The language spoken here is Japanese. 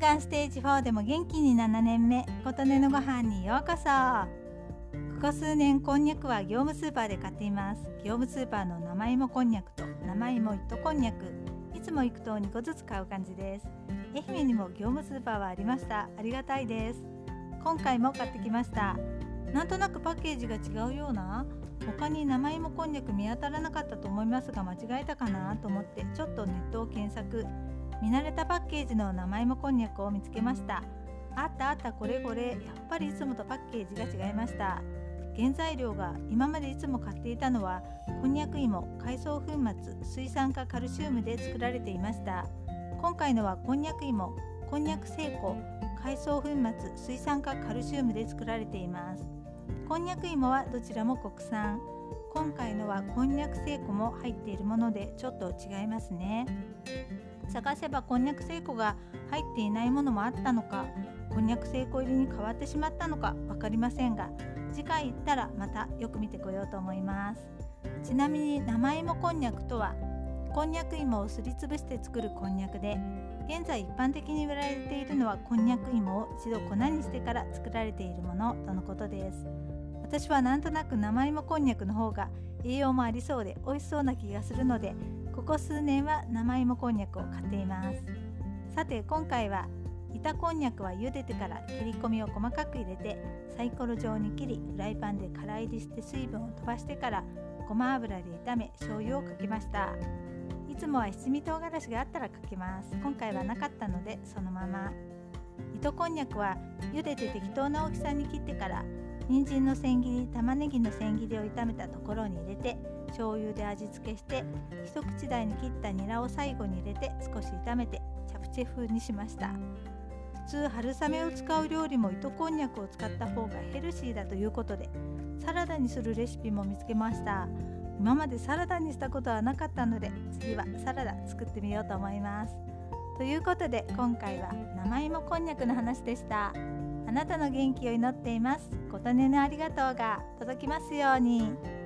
がんステージ4でも元気に7年目琴音のご飯にようこそ。ここ数年こんにゃくは業務スーパーで買っています。業務スーパーの生芋こんにゃくと生芋糸こんにゃく。いつも行くと2個ずつ買う感じです。愛媛にも業務スーパーはありました。ありがたいです。今回も買ってきました。なんとなくパッケージが違うような。他に生芋こんにゃく見当たらなかったと思いますが間違えたかなと思ってちょっとネットを検索。見慣れたパッケージの生芋こんにゃくを見つけました。あったあったこれこれやっぱりいつもとパッケージが違いました。原材料が今までいつも買っていたのはこんにゃく芋海藻粉末水酸化カルシウムで作られていました。今回のはこんにゃく芋こんにゃく製粉海藻粉末水酸化カルシウムで作られています。こんにゃく芋はどちらも国産。今回のはこんにゃく製粉も入っているものでちょっと違いますね。探せばこんにゃく製粉が入っていないものもあったのかこんにゃく製粉入りに変わってしまったのか分かりませんが次回行ったらまたよく見てこようと思います。ちなみに生芋こんにゃくとはこんにゃく芋をすりつぶして作るこんにゃくで現在一般的に売られているのはこんにゃく芋を一度粉にしてから作られているものとのことです。私はなんとなく生芋こんにゃくの方が栄養もありそうで美味しそうな気がするのでここ数年は生芋こんにゃくを買っています。さて今回は板こんにゃくは茹でてから切り込みを細かく入れてサイコロ状に切りフライパンで空入りして水分を飛ばしてからごま油で炒め醤油をかけました。いつもは七味唐辛子があったらかけます。今回はなかったのでそのまま糸こんにゃくは茹でて適当な大きさに切ってから人参の千切り玉ねぎの千切りを炒めたところに入れて醤油で味付けして一口大に切ったニラを最後に入れて少し炒めてチャプチェ風にしました。普通春雨を使う料理も糸こんにゃくを使った方がヘルシーだということでサラダにするレシピも見つけました。今までサラダにしたことはなかったので次はサラダ作ってみようと思います。ということで今回は生芋こんにゃくの話でした。あなたの元気を祈っています。琴音のありがとうが届きますように。